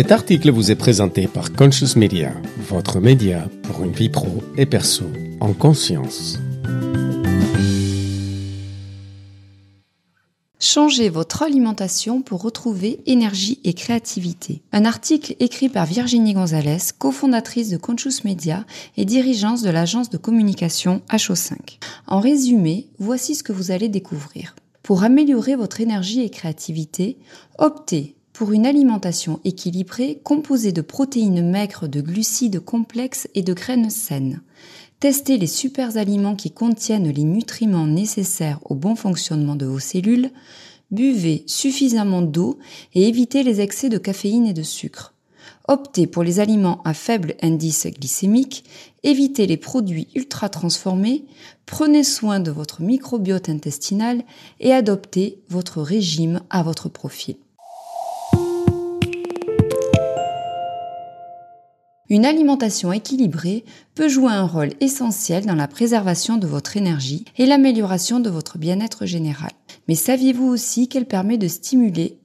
Cet article vous est présenté par Conscious Media, votre média pour une vie pro et perso en conscience. Changez votre alimentation pour retrouver énergie et créativité. Un article écrit par Virginie Gonzalez, cofondatrice de Conscious Media et dirigeante de l'agence de communication HO5. En résumé, voici ce que vous allez découvrir. Pour améliorer votre énergie et créativité, optez pour une alimentation équilibrée composée de protéines maigres, de glucides complexes et de graines saines. Testez les super aliments qui contiennent les nutriments nécessaires au bon fonctionnement de vos cellules. Buvez suffisamment d'eau et évitez les excès de caféine et de sucre. Optez pour les aliments à faible indice glycémique, évitez les produits ultra transformés, prenez soin de votre microbiote intestinal et adoptez votre régime à votre profil. Une alimentation équilibrée peut jouer un rôle essentiel dans la préservation de votre énergie et l'amélioration de votre bien-être général. Mais saviez-vous aussi qu'elle permet de stimuler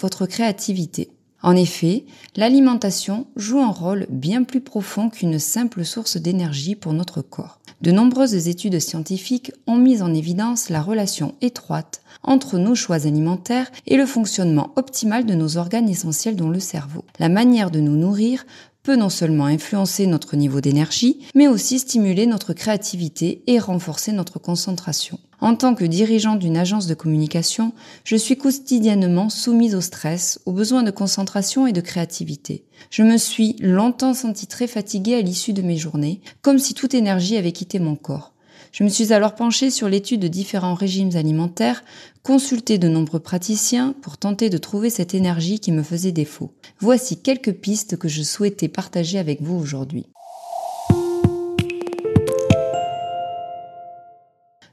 votre créativité? En effet, l'alimentation joue un rôle bien plus profond qu'une simple source d'énergie pour notre corps. De nombreuses études scientifiques ont mis en évidence la relation étroite entre nos choix alimentaires et le fonctionnement optimal de nos organes essentiels dont le cerveau. La manière de nous nourrir peut non seulement influencer notre niveau d'énergie, mais aussi stimuler notre créativité et renforcer notre concentration. En tant que dirigeant d'une agence de communication, je suis quotidiennement soumise au stress, aux besoins de concentration et de créativité. Je me suis longtemps sentie très fatiguée à l'issue de mes journées, comme si toute énergie avait quitté mon corps. Je me suis alors penchée sur l'étude de différents régimes alimentaires, consulté de nombreux praticiens pour tenter de trouver cette énergie qui me faisait défaut. Voici quelques pistes que je souhaitais partager avec vous aujourd'hui.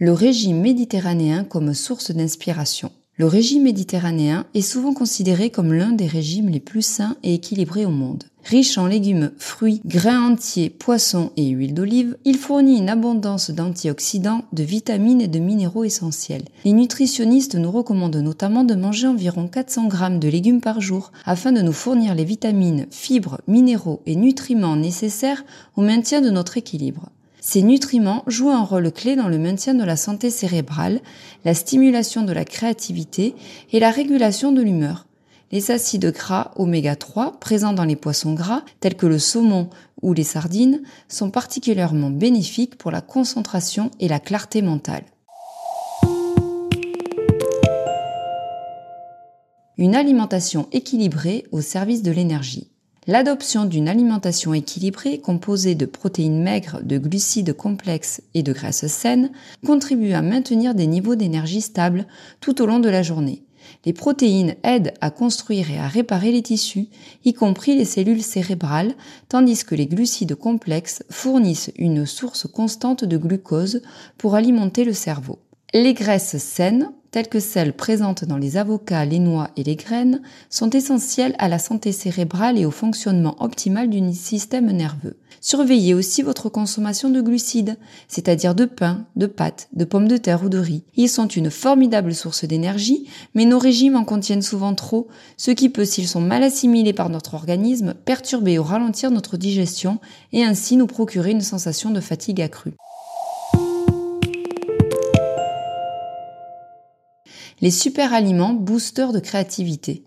Le régime méditerranéen comme source d'inspiration. Le régime méditerranéen est souvent considéré comme l'un des régimes les plus sains et équilibrés au monde. Riche en légumes, fruits, grains entiers, poissons et huile d'olive, il fournit une abondance d'antioxydants, de vitamines et de minéraux essentiels. Les nutritionnistes nous recommandent notamment de manger environ 400 grammes de légumes par jour afin de nous fournir les vitamines, fibres, minéraux et nutriments nécessaires au maintien de notre équilibre. Ces nutriments jouent un rôle clé dans le maintien de la santé cérébrale, la stimulation de la créativité et la régulation de l'humeur. Les acides gras oméga 3 présents dans les poissons gras, tels que le saumon ou les sardines, sont particulièrement bénéfiques pour la concentration et la clarté mentale. Une alimentation équilibrée au service de l'énergie. L'adoption d'une alimentation équilibrée composée de protéines maigres, de glucides complexes et de graisses saines contribue à maintenir des niveaux d'énergie stables tout au long de la journée. Les protéines aident à construire et à réparer les tissus, y compris les cellules cérébrales, tandis que les glucides complexes fournissent une source constante de glucose pour alimenter le cerveau. Les graisses saines telles que celles présentes dans les avocats, les noix et les graines, sont essentielles à la santé cérébrale et au fonctionnement optimal du système nerveux. Surveillez aussi votre consommation de glucides, c'est-à-dire de pain, de pâtes, de pommes de terre ou de riz. Ils sont une formidable source d'énergie, mais nos régimes en contiennent souvent trop, ce qui peut, s'ils sont mal assimilés par notre organisme, perturber ou ralentir notre digestion et ainsi nous procurer une sensation de fatigue accrue. Les super aliments boosters de créativité.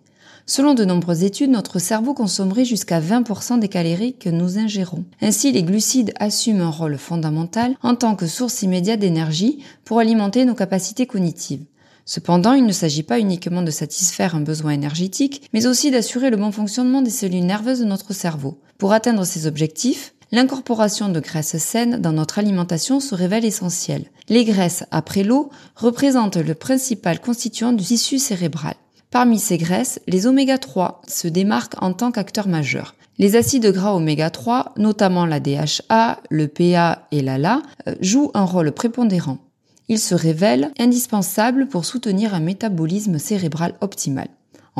Selon de nombreuses études, notre cerveau consommerait jusqu'à 20% des calories que nous ingérons. Ainsi, les glucides assument un rôle fondamental en tant que source immédiate d'énergie pour alimenter nos capacités cognitives. Cependant, il ne s'agit pas uniquement de satisfaire un besoin énergétique, mais aussi d'assurer le bon fonctionnement des cellules nerveuses de notre cerveau. Pour atteindre ces objectifs, l'incorporation de graisses saines dans notre alimentation se révèle essentielle. Les graisses, après l'eau, représentent le principal constituant du tissu cérébral. Parmi ces graisses, les oméga 3 se démarquent en tant qu'acteurs majeurs. Les acides gras oméga 3, notamment la DHA, le PA et l'ALA, euh, jouent un rôle prépondérant. Ils se révèlent indispensables pour soutenir un métabolisme cérébral optimal.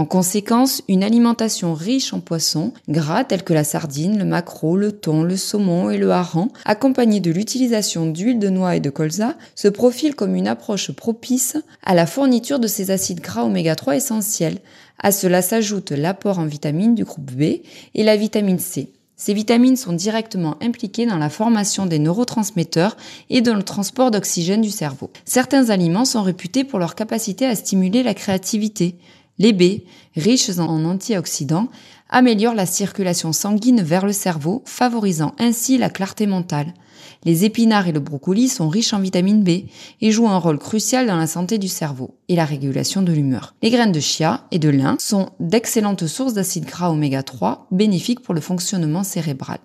En conséquence, une alimentation riche en poissons gras tels que la sardine, le maquereau, le thon, le saumon et le hareng, accompagnée de l'utilisation d'huile de noix et de colza, se profile comme une approche propice à la fourniture de ces acides gras oméga 3 essentiels. À cela s'ajoute l'apport en vitamines du groupe B et la vitamine C. Ces vitamines sont directement impliquées dans la formation des neurotransmetteurs et dans le transport d'oxygène du cerveau. Certains aliments sont réputés pour leur capacité à stimuler la créativité. Les baies, riches en antioxydants, améliorent la circulation sanguine vers le cerveau, favorisant ainsi la clarté mentale. Les épinards et le brocoli sont riches en vitamine B et jouent un rôle crucial dans la santé du cerveau et la régulation de l'humeur. Les graines de chia et de lin sont d'excellentes sources d'acides gras oméga 3 bénéfiques pour le fonctionnement cérébral.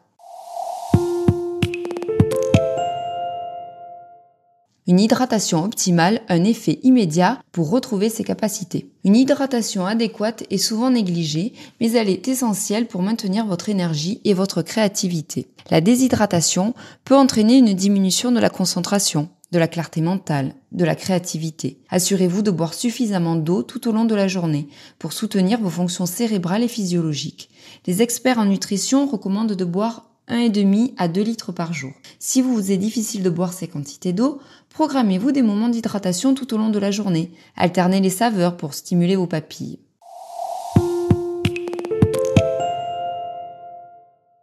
Une hydratation optimale un effet immédiat pour retrouver ses capacités. Une hydratation adéquate est souvent négligée, mais elle est essentielle pour maintenir votre énergie et votre créativité. La déshydratation peut entraîner une diminution de la concentration, de la clarté mentale, de la créativité. Assurez-vous de boire suffisamment d'eau tout au long de la journée pour soutenir vos fonctions cérébrales et physiologiques. Les experts en nutrition recommandent de boire 1,5 à 2 litres par jour. Si vous vous est difficile de boire ces quantités d'eau, programmez-vous des moments d'hydratation tout au long de la journée. Alternez les saveurs pour stimuler vos papilles.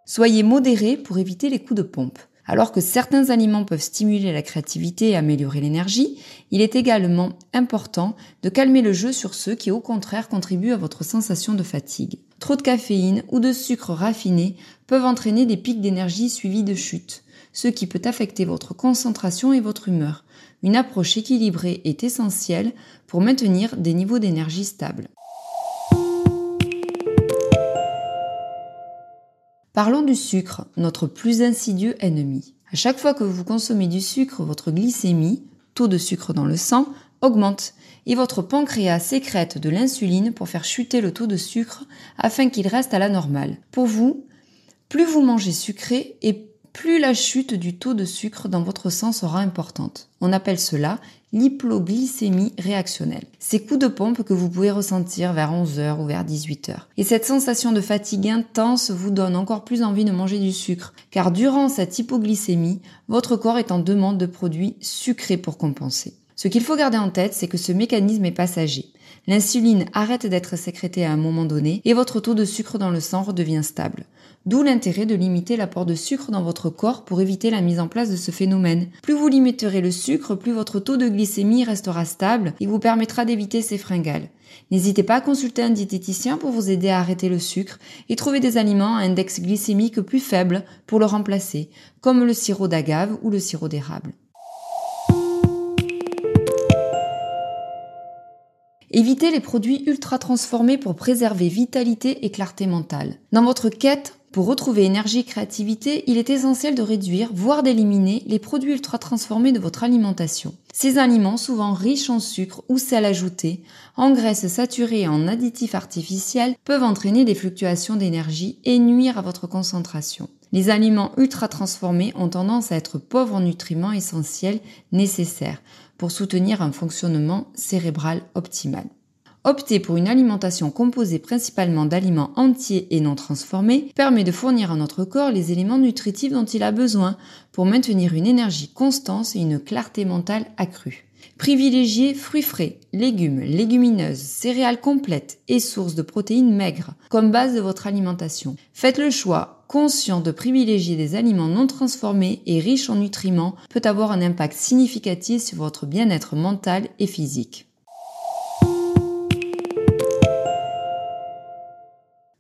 Soyez modéré pour éviter les coups de pompe. Alors que certains aliments peuvent stimuler la créativité et améliorer l'énergie, il est également important de calmer le jeu sur ceux qui au contraire contribuent à votre sensation de fatigue. Trop de caféine ou de sucre raffiné peuvent entraîner des pics d'énergie suivis de chutes, ce qui peut affecter votre concentration et votre humeur. Une approche équilibrée est essentielle pour maintenir des niveaux d'énergie stables. Parlons du sucre, notre plus insidieux ennemi. À chaque fois que vous consommez du sucre, votre glycémie, taux de sucre dans le sang, augmente et votre pancréas sécrète de l'insuline pour faire chuter le taux de sucre afin qu'il reste à la normale. Pour vous, plus vous mangez sucré et plus la chute du taux de sucre dans votre sang sera importante. On appelle cela l'hypoglycémie réactionnelle. Ces coups de pompe que vous pouvez ressentir vers 11h ou vers 18h. Et cette sensation de fatigue intense vous donne encore plus envie de manger du sucre, car durant cette hypoglycémie, votre corps est en demande de produits sucrés pour compenser. Ce qu'il faut garder en tête, c'est que ce mécanisme est passager. L'insuline arrête d'être sécrétée à un moment donné et votre taux de sucre dans le sang redevient stable. D'où l'intérêt de limiter l'apport de sucre dans votre corps pour éviter la mise en place de ce phénomène. Plus vous limiterez le sucre, plus votre taux de glycémie restera stable et vous permettra d'éviter ces fringales. N'hésitez pas à consulter un diététicien pour vous aider à arrêter le sucre et trouver des aliments à index glycémique plus faible pour le remplacer, comme le sirop d'agave ou le sirop d'érable. Évitez les produits ultra transformés pour préserver vitalité et clarté mentale. Dans votre quête pour retrouver énergie et créativité, il est essentiel de réduire, voire d'éliminer, les produits ultra transformés de votre alimentation. Ces aliments, souvent riches en sucre ou sel ajouté, en graisses saturées et en additifs artificiels, peuvent entraîner des fluctuations d'énergie et nuire à votre concentration. Les aliments ultra transformés ont tendance à être pauvres en nutriments essentiels nécessaires pour soutenir un fonctionnement cérébral optimal. Opter pour une alimentation composée principalement d'aliments entiers et non transformés permet de fournir à notre corps les éléments nutritifs dont il a besoin pour maintenir une énergie constante et une clarté mentale accrue. Privilégiez fruits frais, légumes, légumineuses, céréales complètes et sources de protéines maigres comme base de votre alimentation. Faites le choix conscient de privilégier des aliments non transformés et riches en nutriments peut avoir un impact significatif sur votre bien-être mental et physique.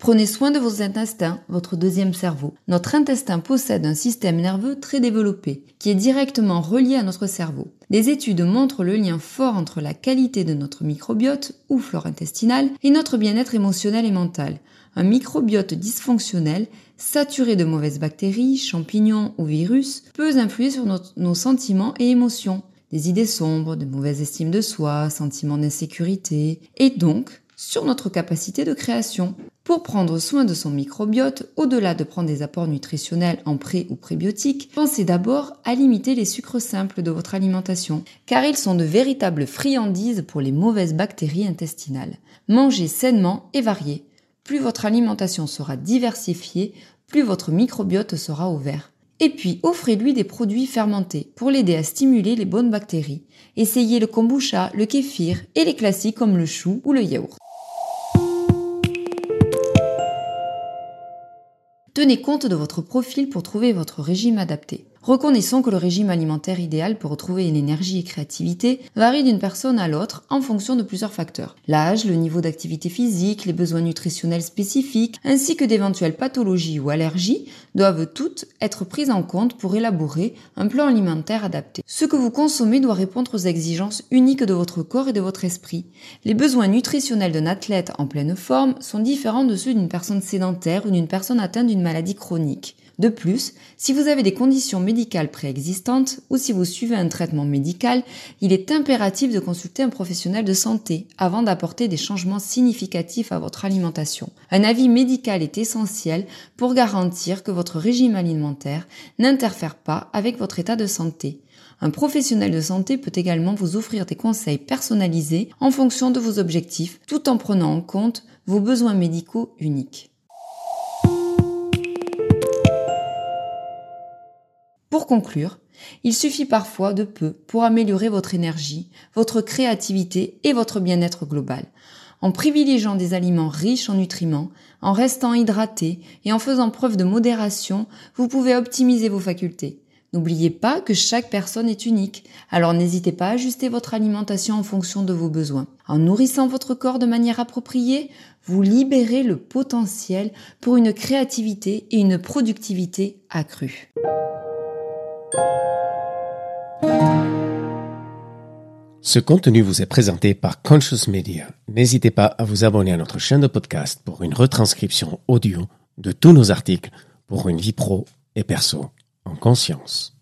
Prenez soin de vos intestins, votre deuxième cerveau. Notre intestin possède un système nerveux très développé, qui est directement relié à notre cerveau. Des études montrent le lien fort entre la qualité de notre microbiote ou flore intestinale et notre bien-être émotionnel et mental. Un microbiote dysfonctionnel, saturé de mauvaises bactéries, champignons ou virus, peut influer sur nos sentiments et émotions. Des idées sombres, de mauvaise estime de soi, sentiments d'insécurité, et donc sur notre capacité de création. Pour prendre soin de son microbiote, au-delà de prendre des apports nutritionnels en pré ou prébiotiques, pensez d'abord à limiter les sucres simples de votre alimentation, car ils sont de véritables friandises pour les mauvaises bactéries intestinales. Mangez sainement et varié. Plus votre alimentation sera diversifiée, plus votre microbiote sera ouvert. Et puis, offrez-lui des produits fermentés pour l'aider à stimuler les bonnes bactéries. Essayez le kombucha, le kéfir et les classiques comme le chou ou le yaourt. Tenez compte de votre profil pour trouver votre régime adapté. Reconnaissons que le régime alimentaire idéal pour retrouver l'énergie et créativité varie d'une personne à l'autre en fonction de plusieurs facteurs. L'âge, le niveau d'activité physique, les besoins nutritionnels spécifiques, ainsi que d'éventuelles pathologies ou allergies doivent toutes être prises en compte pour élaborer un plan alimentaire adapté. Ce que vous consommez doit répondre aux exigences uniques de votre corps et de votre esprit. Les besoins nutritionnels d'un athlète en pleine forme sont différents de ceux d'une personne sédentaire ou d'une personne atteinte d'une maladie chronique. De plus, si vous avez des conditions médicales préexistantes ou si vous suivez un traitement médical, il est impératif de consulter un professionnel de santé avant d'apporter des changements significatifs à votre alimentation. Un avis médical est essentiel pour garantir que votre régime alimentaire n'interfère pas avec votre état de santé. Un professionnel de santé peut également vous offrir des conseils personnalisés en fonction de vos objectifs tout en prenant en compte vos besoins médicaux uniques. Pour conclure, il suffit parfois de peu pour améliorer votre énergie, votre créativité et votre bien-être global. En privilégiant des aliments riches en nutriments, en restant hydraté et en faisant preuve de modération, vous pouvez optimiser vos facultés. N'oubliez pas que chaque personne est unique, alors n'hésitez pas à ajuster votre alimentation en fonction de vos besoins. En nourrissant votre corps de manière appropriée, vous libérez le potentiel pour une créativité et une productivité accrues. Ce contenu vous est présenté par Conscious Media. N'hésitez pas à vous abonner à notre chaîne de podcast pour une retranscription audio de tous nos articles pour une vie pro et perso en conscience.